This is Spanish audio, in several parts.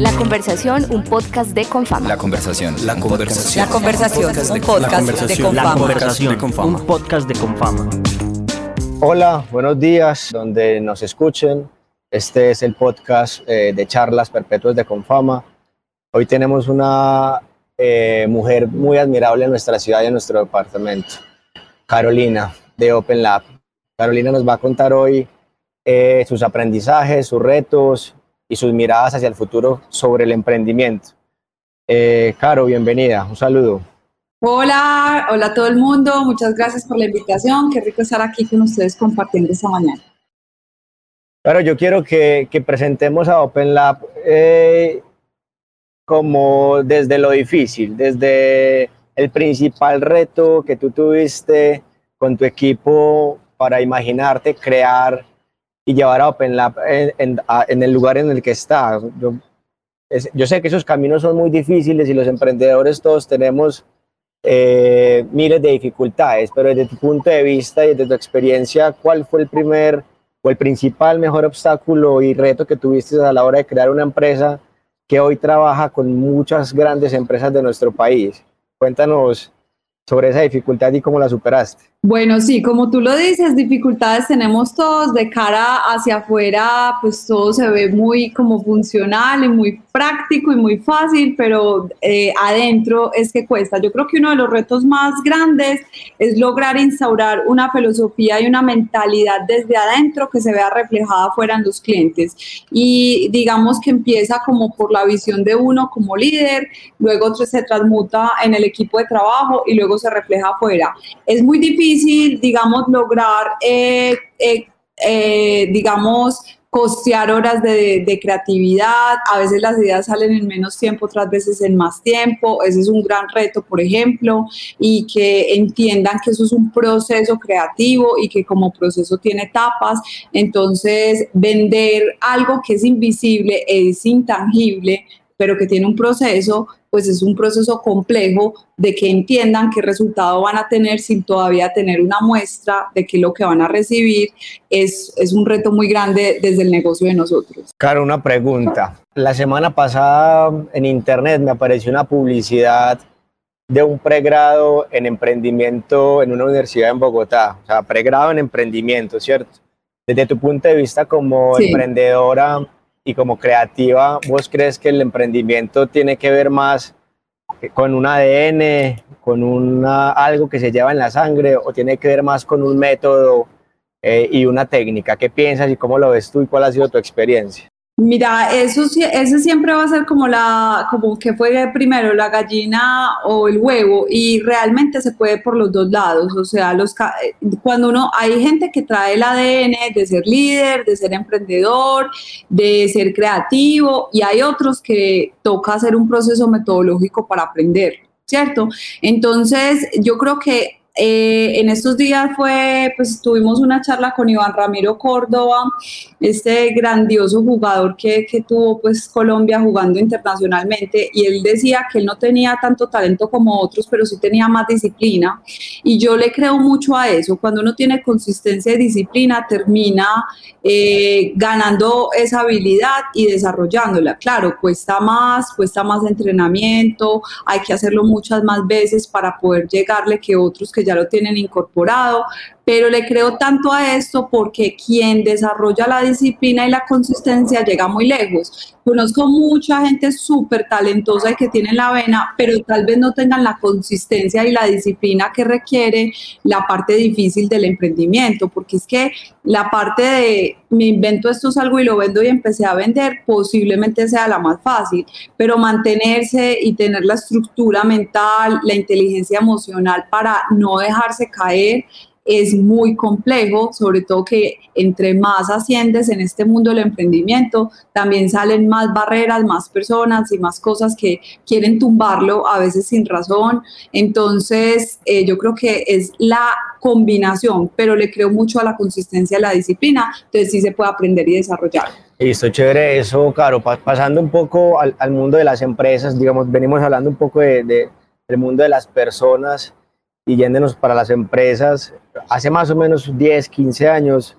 La conversación, un podcast de Confama. La conversación. La conversación. La conversación, un podcast de La Confama. conversación, un podcast de Confama. Hola, buenos días, donde nos escuchen. Este es el podcast eh, de charlas perpetuas de Confama. Hoy tenemos una eh, mujer muy admirable en nuestra ciudad y en nuestro departamento, Carolina, de Open Lab. Carolina nos va a contar hoy eh, sus aprendizajes, sus retos y sus miradas hacia el futuro sobre el emprendimiento. Eh, Caro, bienvenida, un saludo. Hola, hola a todo el mundo, muchas gracias por la invitación, qué rico estar aquí con ustedes compartiendo esta mañana. Claro, yo quiero que, que presentemos a Open Lab eh, como desde lo difícil, desde el principal reto que tú tuviste con tu equipo para imaginarte, crear y llevar a Open Lab en, en- el lugar en el que está. Yo, yo sé que esos caminos son muy difíciles y los emprendedores todos tenemos eh, miles de dificultades, pero desde tu punto de vista y desde tu experiencia, ¿cuál fue el primer o el principal mejor obstáculo y reto que tuviste a la hora de crear una empresa que hoy trabaja con muchas grandes empresas de nuestro país? Cuéntanos sobre esa dificultad y cómo la superaste. Bueno, sí, como tú lo dices, dificultades tenemos todos, de cara hacia afuera, pues todo se ve muy como funcional y muy práctico y muy fácil, pero eh, adentro es que cuesta. Yo creo que uno de los retos más grandes es lograr instaurar una filosofía y una mentalidad desde adentro que se vea reflejada afuera en los clientes. Y digamos que empieza como por la visión de uno como líder, luego se transmuta en el equipo de trabajo y luego se refleja afuera. Es muy difícil, digamos, lograr, eh, eh, eh, digamos, costear horas de, de creatividad. A veces las ideas salen en menos tiempo, otras veces en más tiempo. Ese es un gran reto, por ejemplo, y que entiendan que eso es un proceso creativo y que como proceso tiene etapas. Entonces, vender algo que es invisible, es intangible, pero que tiene un proceso, pues es un proceso complejo de que entiendan qué resultado van a tener sin todavía tener una muestra de que lo que van a recibir es, es un reto muy grande desde el negocio de nosotros. Claro, una pregunta. La semana pasada en internet me apareció una publicidad de un pregrado en emprendimiento en una universidad en Bogotá, o sea, pregrado en emprendimiento, ¿cierto? Desde tu punto de vista como Sí. emprendedora y como creativa, ¿vos crees que el emprendimiento tiene que ver más con un ADN, con una, algo que se lleva en la sangre o tiene que ver más con un método eh, y una técnica? ¿Qué piensas y cómo lo ves tú y cuál ha sido tu experiencia? Mira, eso ese siempre va a ser como la, como que fue primero la gallina o el huevo y realmente se puede por los dos lados. O sea, los, cuando uno, hay gente que trae el ADN de ser líder, de ser emprendedor, de ser creativo y hay otros que toca hacer un proceso metodológico para aprender, ¿cierto? Entonces, yo creo que eh, en estos días fue, pues tuvimos una charla con Iván Ramiro Córdoba, este grandioso jugador que, que tuvo pues Colombia jugando internacionalmente y él decía que él no tenía tanto talento como otros, pero sí tenía más disciplina y yo le creo mucho a eso, cuando uno tiene consistencia y disciplina termina eh, ganando esa habilidad y desarrollándola. Claro, cuesta más, cuesta más entrenamiento, hay que hacerlo muchas más veces para poder llegarle que otros que ya lo tienen incorporado, pero le creo tanto a esto porque quien desarrolla la disciplina y la consistencia llega muy lejos. Conozco mucha gente súper talentosa y que tiene la vena, pero tal vez no tengan la consistencia y la disciplina que requiere la parte difícil del emprendimiento, porque es que la parte de me invento esto es algo y lo vendo y empecé a vender posiblemente sea la más fácil, pero mantenerse y tener la estructura mental, la inteligencia emocional para no dejarse caer es muy complejo, sobre todo que entre más asciendes en este mundo del emprendimiento, también salen más barreras, más personas y más cosas que quieren tumbarlo, a veces sin razón. Entonces, eh, yo creo que es la combinación, pero le creo mucho a la consistencia y la disciplina, entonces sí se puede aprender y desarrollar. Listo, chévere eso, claro, pa- pasando un poco al, al mundo de las empresas, digamos, venimos hablando un poco de, de- del mundo de las personas y yéndonos para las empresas, hace más o menos 10, 15 años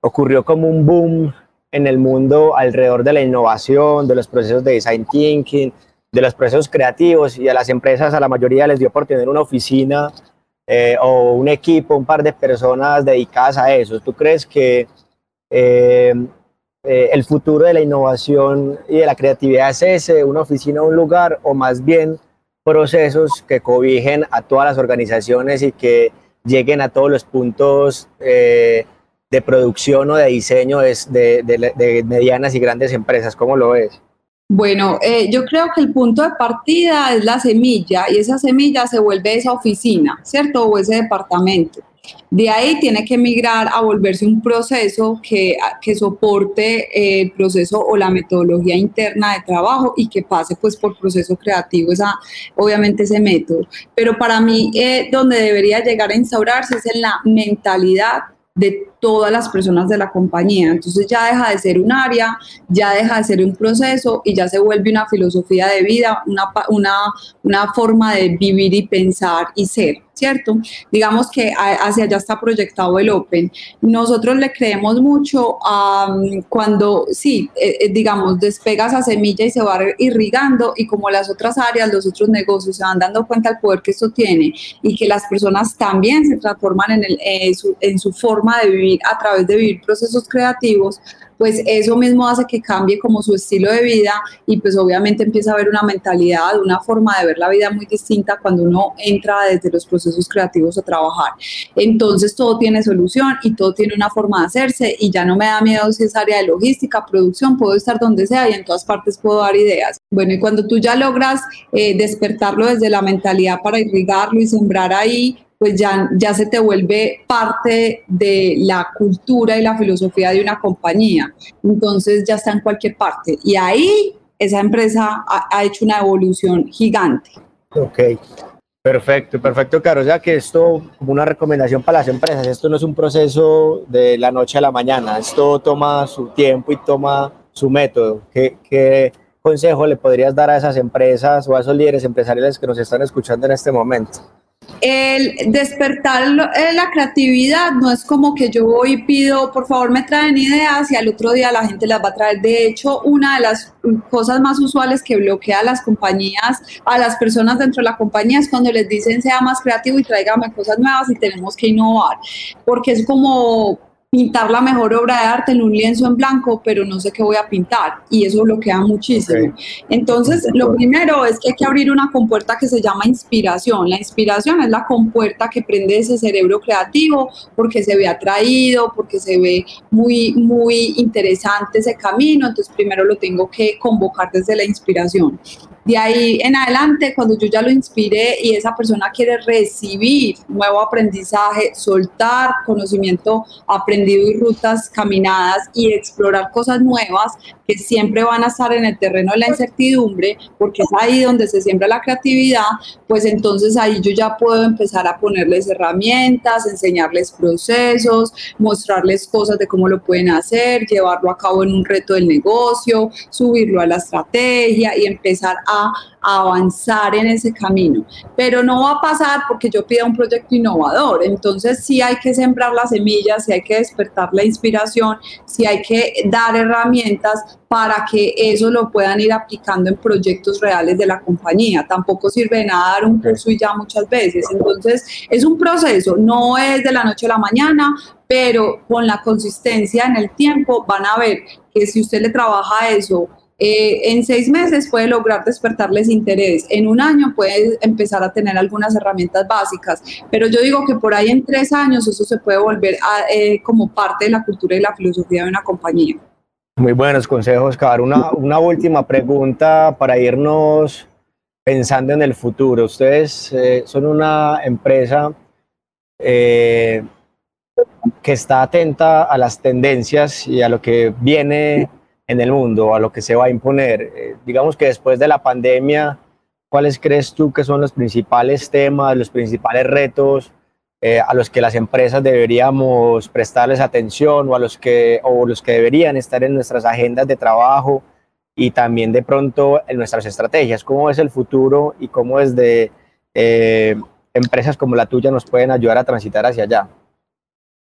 ocurrió como un boom en el mundo alrededor de la innovación, de los procesos de design thinking, de los procesos creativos y a las empresas, a la mayoría les dio por tener una oficina eh, o un equipo, un par de personas dedicadas a eso. ¿Tú crees que eh, eh, el futuro de la innovación y de la creatividad es ese, una oficina, un lugar, o más bien procesos que cobijen a todas las organizaciones y que lleguen a todos los puntos de producción o de diseño de, de medianas y grandes empresas? ¿Cómo lo ves? Bueno, eh, yo creo que el punto de partida es la semilla y esa semilla se vuelve esa oficina, ¿cierto? O ese departamento. De ahí tiene que migrar a volverse un proceso que, que soporte eh, el proceso o la metodología interna de trabajo y que pase pues por proceso creativo, esa, obviamente ese método. Pero para mí eh, donde debería llegar a instaurarse es en la mentalidad de todas las personas de la compañía. Entonces ya deja de ser un área, ya deja de ser un proceso y ya se vuelve una filosofía de vida, una, una, una forma de vivir y pensar y ser. ¿Cierto? Digamos que hacia allá está proyectado el Open. Nosotros le creemos mucho a cuando, sí, eh, eh, digamos, despega esa semilla y se va irrigando y como las otras áreas, los otros negocios se van dando cuenta del poder que esto tiene y que las personas también se transforman en, el, eh, en su forma de vivir a través de vivir procesos creativos, pues eso mismo hace que cambie como su estilo de vida y pues obviamente empieza a haber una mentalidad, una forma de ver la vida muy distinta cuando uno entra desde los procesos creativos a trabajar. Entonces todo tiene solución y todo tiene una forma de hacerse y ya no me da miedo si es área de logística, producción, puedo estar donde sea y en todas partes puedo dar ideas. Bueno, y cuando tú ya logras eh, despertarlo desde la mentalidad para irrigarlo y sembrar ahí, pues ya, ya se te vuelve parte de la cultura y la filosofía de una compañía. Entonces ya está en cualquier parte. Y ahí esa empresa ha, hecho una evolución gigante. Ok, perfecto, perfecto, Caro. O sea que esto, como una recomendación para las empresas, esto no es un proceso de la noche a la mañana, esto toma su tiempo y toma su método. ¿Qué, qué consejo le podrías dar a esas empresas o a esos líderes empresariales que nos están escuchando en este momento? El despertar eh, la creatividad no es como que yo voy y pido, por favor me traen ideas y al otro día la gente las va a traer. De hecho, una de las cosas más usuales que bloquea a las compañías, a las personas dentro de la compañía es cuando les dicen sea más creativo y tráigame cosas nuevas y tenemos que innovar, porque es como pintar la mejor obra de arte en un lienzo en blanco, pero no sé qué voy a pintar y eso bloquea muchísimo. Entonces, lo primero es que hay que abrir una compuerta que se llama inspiración. La inspiración es la compuerta que prende ese cerebro creativo porque se ve atraído, porque se ve muy, muy interesante ese camino. Entonces, primero lo tengo que convocar desde la inspiración. De ahí en adelante, cuando yo ya lo inspiré y esa persona quiere recibir nuevo aprendizaje, soltar conocimiento aprendido y rutas caminadas y explorar cosas nuevas que siempre van a estar en el terreno de la incertidumbre, porque es ahí donde se siembra la creatividad, pues entonces ahí yo ya puedo empezar a ponerles herramientas, enseñarles procesos, mostrarles cosas de cómo lo pueden hacer, llevarlo a cabo en un reto del negocio, subirlo a la estrategia y empezar a avanzar en ese camino. Pero no va a pasar porque yo pida un proyecto innovador. Entonces sí hay que sembrar las semillas, sí hay que despertar la inspiración, sí hay que dar herramientas para que eso lo puedan ir aplicando en proyectos reales de la compañía. Tampoco sirve de nada dar un curso y ya muchas veces. Entonces es un proceso, no es de la noche a la mañana, pero con la consistencia en el tiempo van a ver que si usted le trabaja eso eh, en seis meses puede lograr despertarles interés, en un año puede empezar a tener algunas herramientas básicas, pero yo digo que por ahí en tres años eso se puede volver eh, como parte de la cultura y la filosofía de una compañía. Muy buenos consejos, Car. Una, una última pregunta para irnos pensando en el futuro. Ustedes eh, son una empresa que está atenta a las tendencias y a lo que viene en el mundo, a lo que se va a imponer. Eh, digamos que después de la pandemia, ¿cuáles crees tú que son los principales temas, los principales retos eh, a los que las empresas deberíamos prestarles atención o a los que, o los que deberían estar en nuestras agendas de trabajo y también de pronto en nuestras estrategias? ¿Cómo es el futuro y cómo desde eh, empresas como la tuya nos pueden ayudar a transitar hacia allá?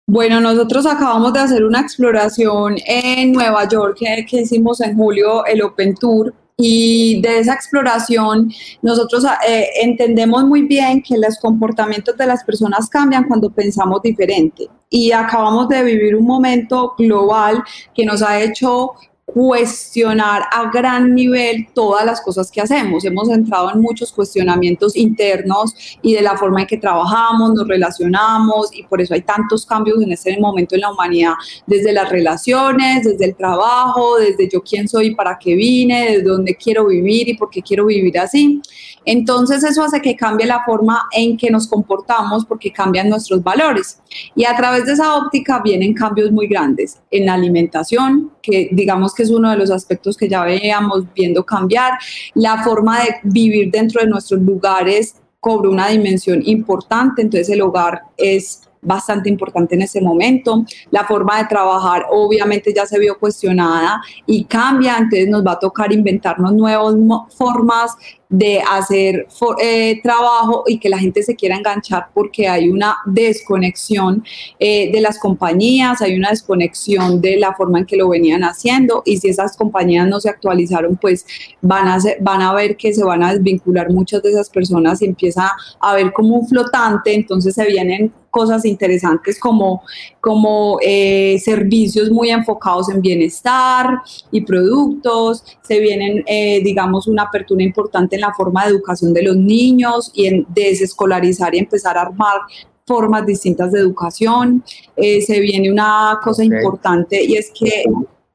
Bueno, nosotros acabamos de hacer una exploración en Nueva York que, que hicimos en julio, el Open Tour, y de esa exploración nosotros eh, entendemos muy bien que los comportamientos de las personas cambian cuando pensamos diferente. Y acabamos de vivir un momento global que nos ha hecho cuestionar a gran nivel todas las cosas que hacemos. Hemos entrado en muchos cuestionamientos internos y de la forma en que trabajamos, nos relacionamos y por eso hay tantos cambios en este momento en la humanidad, desde las relaciones, desde el trabajo, desde yo quién soy, para qué vine, desde dónde quiero vivir y por qué quiero vivir así. Entonces eso hace que cambie la forma en que nos comportamos porque cambian nuestros valores. Y a través de esa óptica vienen cambios muy grandes en la alimentación, que digamos que es uno de los aspectos que ya veíamos viendo cambiar, la forma de vivir dentro de nuestros lugares cobra una dimensión importante, entonces el hogar es bastante importante en ese momento. La forma de trabajar obviamente ya se vio cuestionada y cambia, entonces nos va a tocar inventarnos nuevas formas de hacer eh, trabajo y que la gente se quiera enganchar porque hay una desconexión eh, de las compañías, hay una desconexión de la forma en que lo venían haciendo y si esas compañías no se actualizaron, pues van a, van a ver que se van a desvincular muchas de esas personas y empieza a ver como un flotante, entonces se vienen cosas interesantes como, como eh, servicios muy enfocados en bienestar y productos, se vienen, digamos, una apertura importante en la forma de educación de los niños y en desescolarizar y empezar a armar formas distintas de educación. Eh, se viene una cosa importante y es que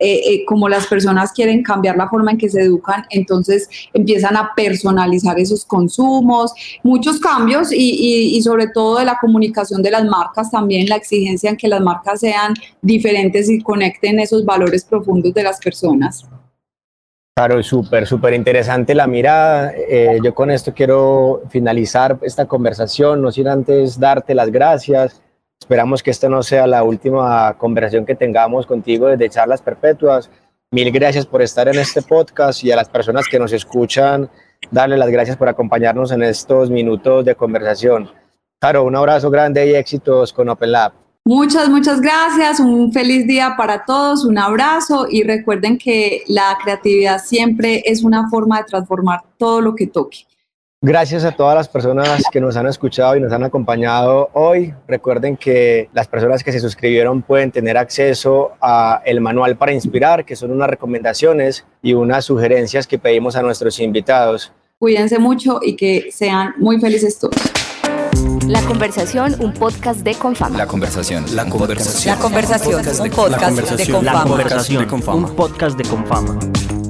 eh, eh, como las personas quieren cambiar la forma en que se educan, entonces empiezan a personalizar esos consumos, muchos cambios y, y, sobre todo de la comunicación de las marcas también, la exigencia en que las marcas sean diferentes y conecten esos valores profundos de las personas. Claro, súper, súper interesante la mirada. Eh, yo con esto quiero finalizar esta conversación, no sin antes darte las gracias. Esperamos que esta no sea la última conversación que tengamos contigo desde Charlas Perpetuas. Mil gracias por estar en este podcast y a las personas que nos escuchan, darle las gracias por acompañarnos en estos minutos de conversación. Claro, un abrazo grande y éxitos con Open Lab. Muchas, muchas gracias. Un feliz día para todos. Un abrazo y recuerden que la creatividad siempre es una forma de transformar todo lo que toque. Gracias a todas las personas que nos han escuchado y nos han acompañado hoy. Recuerden que las personas que se suscribieron pueden tener acceso a el manual para inspirar, que son unas recomendaciones y unas sugerencias que pedimos a nuestros invitados. Cuídense mucho y que sean muy felices todos. La conversación, un podcast de Confama. La conversación. La conversación. La conversación, un podcast de Confama. La conversación, un podcast de Confama.